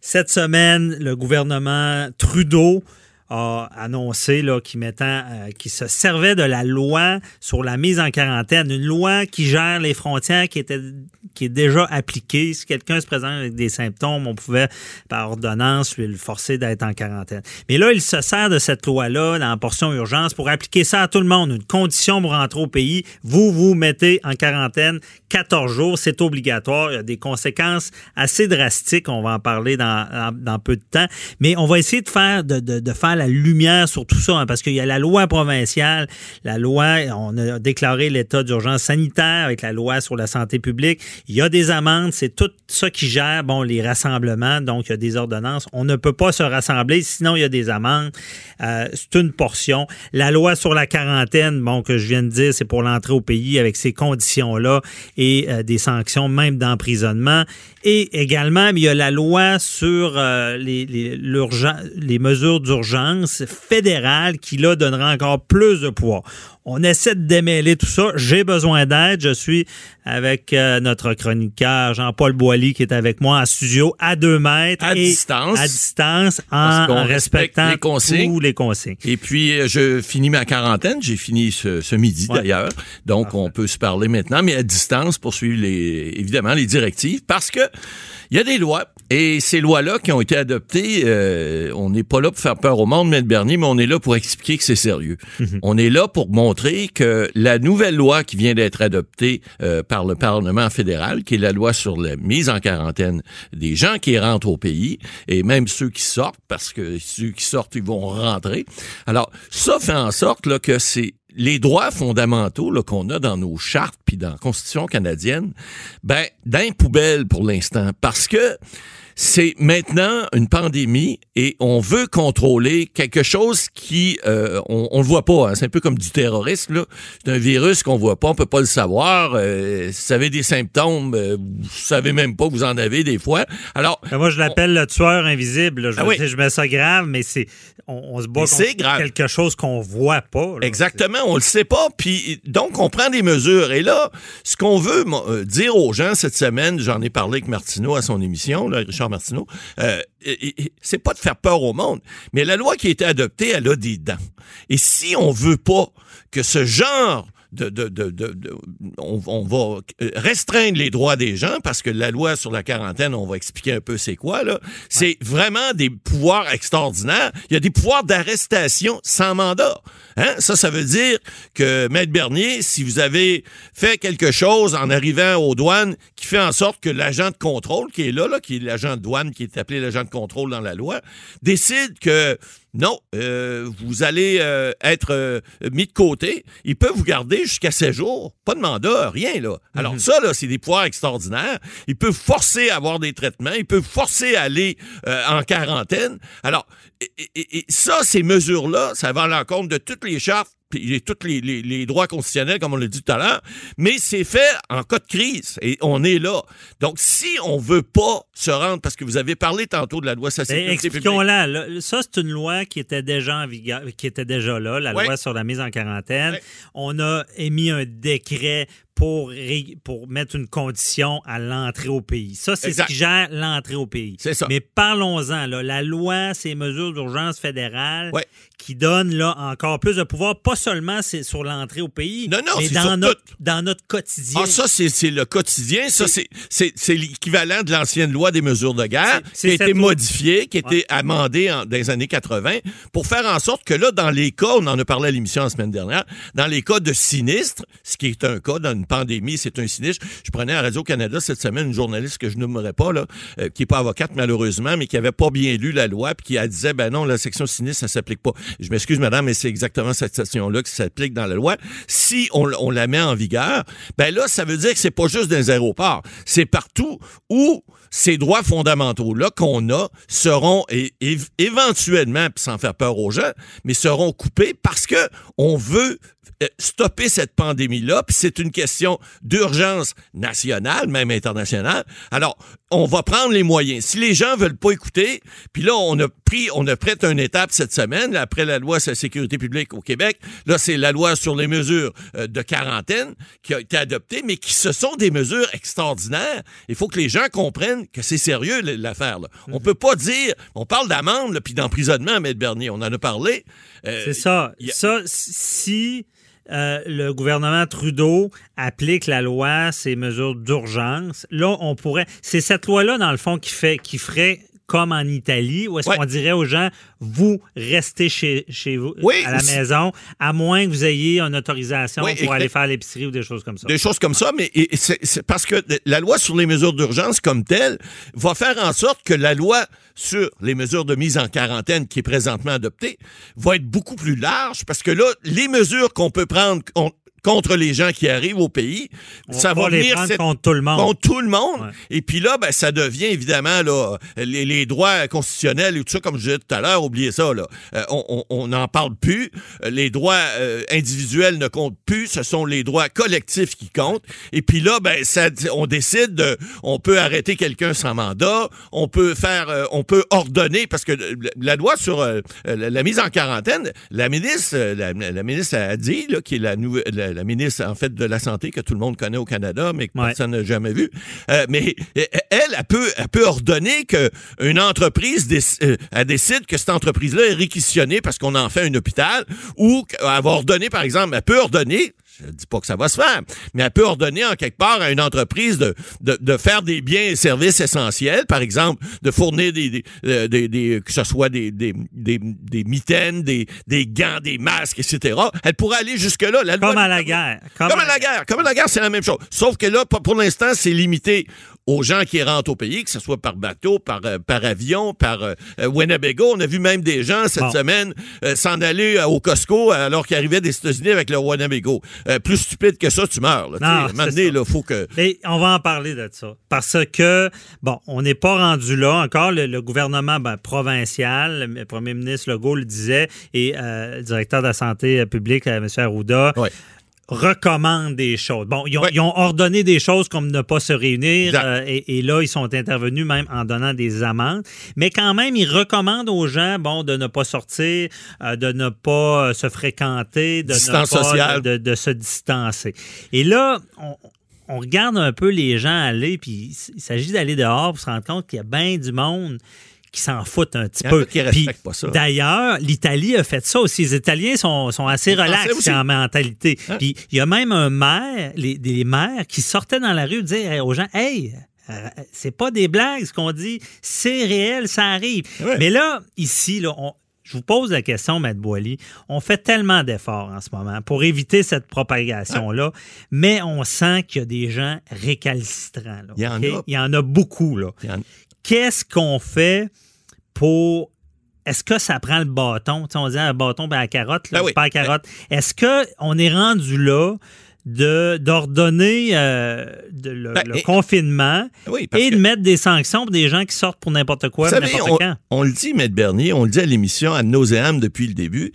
Cette semaine, le gouvernement Trudeau a annoncé qu'il euh, qu'il se servait de la loi sur la mise en quarantaine, une loi qui gère les frontières qui était qui est déjà appliquée. Si quelqu'un se présente avec des symptômes, on pouvait par ordonnance lui le forcer d'être en quarantaine. Mais là, il se sert de cette loi-là dans la portion urgence pour appliquer ça à tout le monde. Une condition pour rentrer au pays, vous vous mettez en quarantaine 14 jours, c'est obligatoire. Il y a des conséquences assez drastiques. On va en parler dans, dans, dans peu de temps. Mais on va essayer de faire de, de, de faire la lumière sur tout ça, hein, parce qu'il y a la loi provinciale, la loi, on a déclaré l'état d'urgence sanitaire avec la loi sur la santé publique. Il y a des amendes, c'est tout ça qui gère bon les rassemblements, donc il y a des ordonnances. On ne peut pas se rassembler, sinon il y a des amendes. Euh, c'est une portion. La loi sur la quarantaine, bon que je viens de dire, c'est pour l'entrée au pays avec ces conditions-là et euh, des sanctions même d'emprisonnement. Et également, il y a la loi sur euh, les, les, les mesures d'urgence fédérales qui, là, donnera encore plus de poids. On essaie de démêler tout ça. J'ai besoin d'aide. Je suis avec euh, notre chroniqueur Jean-Paul Boilly qui est avec moi en studio à deux mètres. À et distance. À distance, en, respectant respecte les consignes. tous les consignes. Et puis, euh, je finis ma quarantaine. J'ai fini ce, ce midi, Ouais. d'ailleurs. Donc, on peut se parler maintenant, mais à distance pour suivre, les, évidemment, les directives. Parce que il y a des lois. Et ces lois-là qui ont été adoptées, euh, on n'est pas là pour faire peur au monde, M. Bernier, mais on est là pour expliquer que c'est sérieux. On est là pour montrer que la nouvelle loi qui vient d'être adoptée euh, par le Parlement fédéral, qui est la loi sur la mise en quarantaine des gens qui rentrent au pays, et même ceux qui sortent, parce que ceux qui sortent, ils vont rentrer. Alors, ça fait en sorte là, que c'est les droits fondamentaux qu'on a dans nos chartes puis dans la Constitution canadienne, ben, d'un poubelle pour l'instant. Parce que c'est maintenant une pandémie et on veut contrôler quelque chose qui euh, on, on le voit pas. hein. C'est un peu comme du terrorisme. là. C'est un virus qu'on voit pas, on peut pas le savoir. Euh, si vous avez des symptômes, euh, vous savez même pas que vous en avez des fois. Alors, Ben, moi, je l'appelle le tueur invisible. là. Je, Ah oui. je mets ça grave, mais c'est on, on se bat contre quelque chose qu'on voit pas. là. Exactement, on le sait pas. Puis donc on prend des mesures. Et là, ce qu'on veut euh, dire aux gens cette semaine, j'en ai parlé avec Martineau à son émission, là, Richard Martineau, euh, c'est pas de faire peur au monde, mais la loi qui a été adoptée, elle a des dents. Et si on veut pas que ce genre de, de, de, de- de- on, on va euh, restreindre les droits des gens parce que la loi sur la quarantaine, on va expliquer un peu c'est quoi là. C'est vraiment des pouvoirs extraordinaires. Il y a des pouvoirs d'arrestation sans mandat. Hein? Ça, ça veut dire que Maître Bernier, si vous avez fait quelque chose en arrivant aux douanes qui fait en sorte que l'agent de contrôle qui est là, là qui est l'agent de douane qui est appelé l'agent de contrôle dans la loi, décide que non, euh, vous allez euh, être euh, mis de côté. Il peut vous garder jusqu'à 7 jours. Pas de mandat, rien, là. Alors, ça, là, c'est des pouvoirs extraordinaires. Il peut forcer à avoir des traitements. Il peut forcer à aller euh, en quarantaine. Alors, et, et- et ça, ces mesures-là, ça va à l'encontre de toutes les chartes puis tous les, les- les droits constitutionnels, comme on l'a dit tout à l'heure, mais c'est fait en cas de crise et on est là. Donc, si on veut pas se rendre, parce que vous avez parlé tantôt de la loi sur la sécurité. Expliquons-la. là. Ça, c'est une loi qui était déjà en vigueur, qui était déjà là, la loi sur la mise en quarantaine. On a émis un décret pour, pour mettre une condition à l'entrée au pays. Ça, c'est ce qui gère l'entrée au pays. C'est ça. Mais parlons-en. là. La loi, c'est mesures d'urgence fédérale Ouais. qui donnent là, encore plus de pouvoir, pas seulement sur l'entrée au pays, Non, non, mais dans notre, tout. dans notre quotidien. Ah, ça, c'est c'est le quotidien. Ça, c'est l'équivalent de l'ancienne loi des mesures de guerre qui a été loi- modifiée, qui a été amendée en- dans les années 80 pour faire en sorte que là, dans les cas, on en a parlé à l'émission la semaine dernière, dans les cas de sinistre, ce qui est un cas dans une pandémie, c'est un sinistre. Je prenais à Radio-Canada cette semaine une journaliste que je nommerai pas, là, euh, qui est pas avocate malheureusement, mais qui avait pas bien lu la loi, puis qui disait, ben non, la section sinistre, ça s'applique pas. Je m'excuse, madame, mais c'est exactement cette section-là qui s'applique dans la loi. Si on, on la met en vigueur, ben là, ça veut dire que c'est pas juste dans les aéroports, c'est partout où ces droits fondamentaux-là qu'on a seront éventuellement, sans faire peur aux gens, mais seront coupés parce que on veut euh, stopper cette pandémie-là, puis c'est une question d'urgence nationale, même internationale. Alors, on va prendre les moyens. Si les gens veulent pas écouter, puis là, on a pris, on a prêté une étape cette semaine, après la loi sur la sécurité publique au Québec. Là, c'est la loi sur les mesures euh, de quarantaine qui a été adoptée, mais qui ce sont des mesures extraordinaires. Il faut que les gens comprennent que c'est sérieux l'affaire. là. On peut pas dire, on parle d'amende puis d'emprisonnement, Maître Bernier, on en a parlé. Euh, C'est ça. a- Ça, si euh, le gouvernement Trudeau applique la loi, ces mesures d'urgence, là, on pourrait. C'est cette loi-là, dans le fond, qui fait, qui ferait comme en Italie, où est-ce Ouais. qu'on dirait aux gens, vous restez chez, chez vous, Oui, à la maison, à moins que vous ayez une autorisation Oui, pour aller faire l'épicerie ou des choses comme ça. Des choses comme ça, mais c'est parce que la loi sur les mesures d'urgence comme telle va faire en sorte que la loi sur les mesures de mise en quarantaine qui est présentement adoptée va être beaucoup plus large parce que là, les mesures qu'on peut prendre contre les gens qui arrivent au pays, On ça va les venir cette- contre tout le monde. contre tout le monde. Ouais. Et puis là, ben, ça devient évidemment là, les, les droits constitutionnels et tout ça, comme je disais tout à l'heure, oubliez ça. Là. Euh, on n'en parle plus. Euh, Les droits euh, individuels ne comptent plus. Ce sont les droits collectifs qui comptent. Et puis là, ben, ça, on décide de, on peut arrêter quelqu'un sans mandat. On peut faire, euh, on peut ordonner parce que la- loi sur la, la mise en quarantaine, la ministre, la, la ministre a dit là, qui est la nouvelle, la, la ministre en fait de la santé que tout le monde connaît au Canada, mais que Ouais. personne n'a jamais vu. Euh, mais elle, elle peut, elle peut ordonner que une entreprise déc- euh, elle décide que cette entreprise-là est réquisitionnée parce qu'on en fait un hôpital, ou va ordonner, par exemple, elle peut ordonner. Je dis pas que ça va se faire, mais elle peut ordonner en quelque part à une entreprise de, de, de faire des biens et services essentiels, par exemple, de fournir des, des, euh, des- des- que ce soit des, des, des, mitaines, des, des gants, des masques, etc. Elle pourrait aller jusque-là. La loi Comme à la guerre. comme à la guerre. Comme à la guerre, c'est la même chose. Sauf que là, pour l'instant, c'est limité aux gens qui rentrent au pays, que ce soit par bateau, par, euh, par avion, par euh, euh, Winnebago. On a vu même des gens cette Bon. semaine euh, s'en aller au Costco alors qu'ils arrivaient des États-Unis avec leur Winnebago. Plus stupide que ça, tu meurs. Là, Non, là, faut que... Et on va en parler de ça. Parce que, bon, on n'est pas rendu là encore. Le, le gouvernement ben, provincial, le premier ministre Legault le disait, et le directeur de la santé publique, M. Arruda, Ouais. Recommande des choses. Bon, ils ont, Ouais. ils ont ordonné des choses comme ne pas se réunir euh, et, et là, ils sont intervenus même en donnant des amendes. Mais quand même, ils recommandent aux gens, bon, de ne pas sortir, euh, de ne pas euh, se fréquenter, de Distance ne pas sociale. de, de se distancer. Et là, on, on regarde un peu les gens aller, puis il s'agit d'aller dehors pour se rendre compte qu'il y a bien du monde qui s'en foutent un petit peu. qui Puis, respectent pas ça. D'ailleurs, l'Italie a fait ça aussi. Les Italiens sont, sont assez relax en mentalité. Hein? Puis il y a même un maire, les, des maires qui sortaient dans la rue dire aux gens Hey, euh, c'est pas des blagues ce qu'on dit, c'est réel, ça arrive. Mais là, ici, là, on- je vous pose la question, Maître Boily. On fait tellement d'efforts en ce moment pour éviter cette propagation-là, mais on sent qu'il y a des gens récalcitrants. là, Il y en a. Il y en a beaucoup. Là en- qu'est-ce qu'on fait pour. Est-ce que ça prend le bâton? On dit un bâton ben, à la carotte, là, Ben oui. pas à la carotte. Est-ce qu'on est rendu là d'ordonner euh, le, Ben, le et- confinement Oui, et que- de mettre des sanctions pour des gens qui sortent pour n'importe quoi, n'importe on, quand? on le dit, Maître Bernier, on le dit à l'émission à nauséam depuis le début.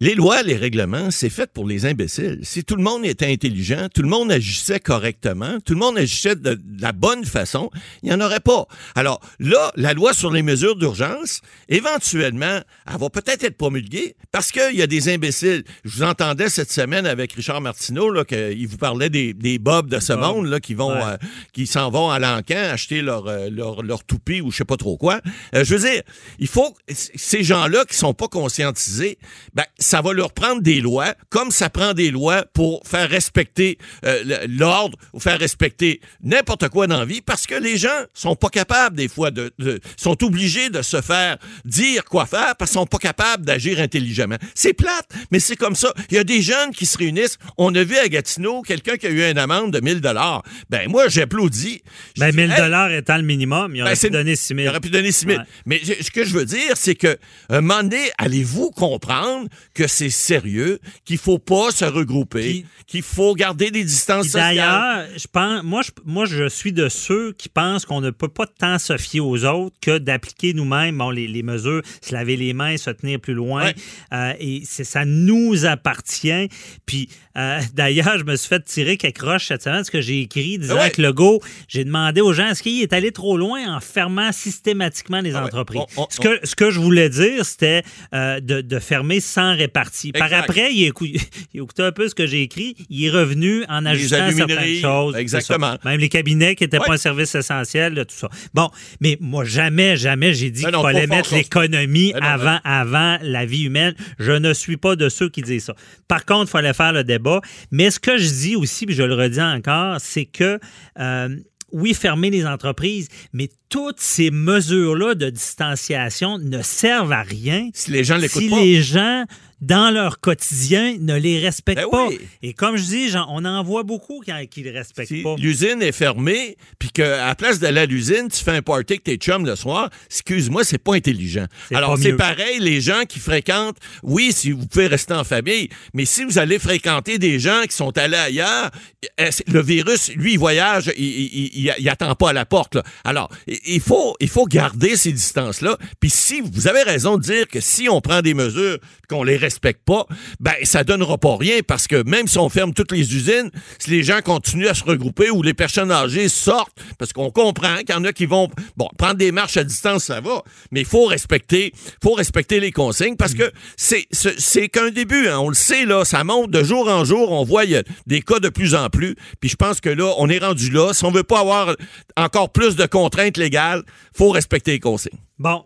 Les lois, les règlements, c'est fait pour les imbéciles. Si tout le monde était intelligent, tout le monde agissait correctement, tout le monde agissait de, de la bonne façon, il n'y en aurait pas. Alors là, la loi sur les mesures d'urgence, éventuellement, elle va peut-être être promulguée parce qu'il y a des imbéciles. Je vous entendais cette semaine avec Richard Martineau, là, qu'il vous parlait des, des bobs de ce Bob. monde, là, qui vont, Ouais. euh, qui s'en vont à l'encan acheter leur, euh, leur, leur toupie ou je sais pas trop quoi. Euh, je veux dire, il faut ces gens-là qui sont pas conscientisés, ben ça va leur prendre des lois, comme ça prend des lois pour faire respecter euh, l'ordre ou faire respecter n'importe quoi dans la vie, parce que les gens sont pas capables des fois de, de- sont obligés de se faire dire quoi faire parce qu'ils sont pas capables d'agir intelligemment. C'est plate, mais c'est comme ça. Il y a des jeunes qui se réunissent. On a vu à Gatineau quelqu'un qui a eu une amende de 1000 dollars. Ben moi j'applaudis. Ben, dis, 1000 hey, dollars étant le minimum, il aurait ben, pu donner 6 000. il aurait pu donner 6 000. Ouais. Mais ce que je veux dire, c'est que un moment donné, allez-vous comprendre que c'est sérieux, qu'il faut pas se regrouper, qu'il faut garder des distances sociales. D'ailleurs, je pense, moi, je, moi, je suis de ceux qui pensent qu'on ne peut pas tant se fier aux autres que d'appliquer nous-mêmes bon, les, mesures, se laver les mains, se tenir plus loin. Euh, et ça nous appartient. Puis euh, d'ailleurs, je me suis fait tirer quelques roches cette semaine, ce que j'ai écrit disant que le go, j'ai demandé aux gens est-ce qu'il est allé trop loin en fermant systématiquement les ah entreprises? ce, que, ce que je voulais dire, c'était euh, de, fermer sans répartie. Par après, il, écoutait, un peu ce que j'ai écrit. Il est revenu en ajustant certaines choses. Exactement. Même les cabinets qui n'étaient pas un service essentiel, tout ça. Bon, mais moi, jamais, jamais, j'ai dit qu'il fallait mettre l'économie avant, avant la vie humaine. Je ne suis pas de ceux qui disent ça. Par contre, il fallait faire le débat. Mais ce que je dis aussi, puis je le redis encore, c'est que euh, oui, fermer les entreprises, mais toutes ces mesures-là de distanciation ne servent à rien si les gens l'écoutent si les gens dans leur quotidien, ne les respectent ben pas. Et comme je dis, on en voit beaucoup qui ne les respectent pas. L'usine est fermée, puis qu'à la place d'aller à l'usine, tu fais un party avec tes chums le soir, excuse-moi, c'est pas intelligent. Alors, c'est pareil, les gens qui fréquentent, oui, si vous pouvez rester en famille, mais si vous allez fréquenter des gens qui sont allés ailleurs, eh, le virus, lui, il voyage, il, il, attend pas à la porte. Alors, il faut, il faut garder ces distances-là. Puis si vous avez raison de dire que si on prend des mesures, qu'on les respecte pas, ben ça donnera pas rien parce que même si on ferme toutes les usines, si les gens continuent à se regrouper ou les personnes âgées sortent, parce qu'on comprend qu'il y en a qui vont bon prendre des marches à distance, ça va, mais il faut respecter, faut respecter les consignes parce que c'est qu'un début, hein. on le sait là, ça monte de jour en jour, on voit des cas de plus en plus, puis je pense que là on est rendu là, si on veut pas avoir encore plus de contraintes légales, faut respecter les consignes. Bon,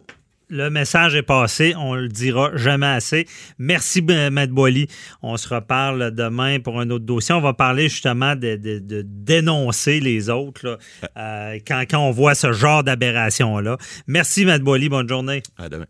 le message est passé. On le dira jamais assez. Merci, Matt Boily. On se reparle demain pour un autre dossier. On va parler justement de, dénoncer les autres euh, quand, on voit ce genre d'aberration-là. Merci, Matt Boily. Bonne journée. À demain.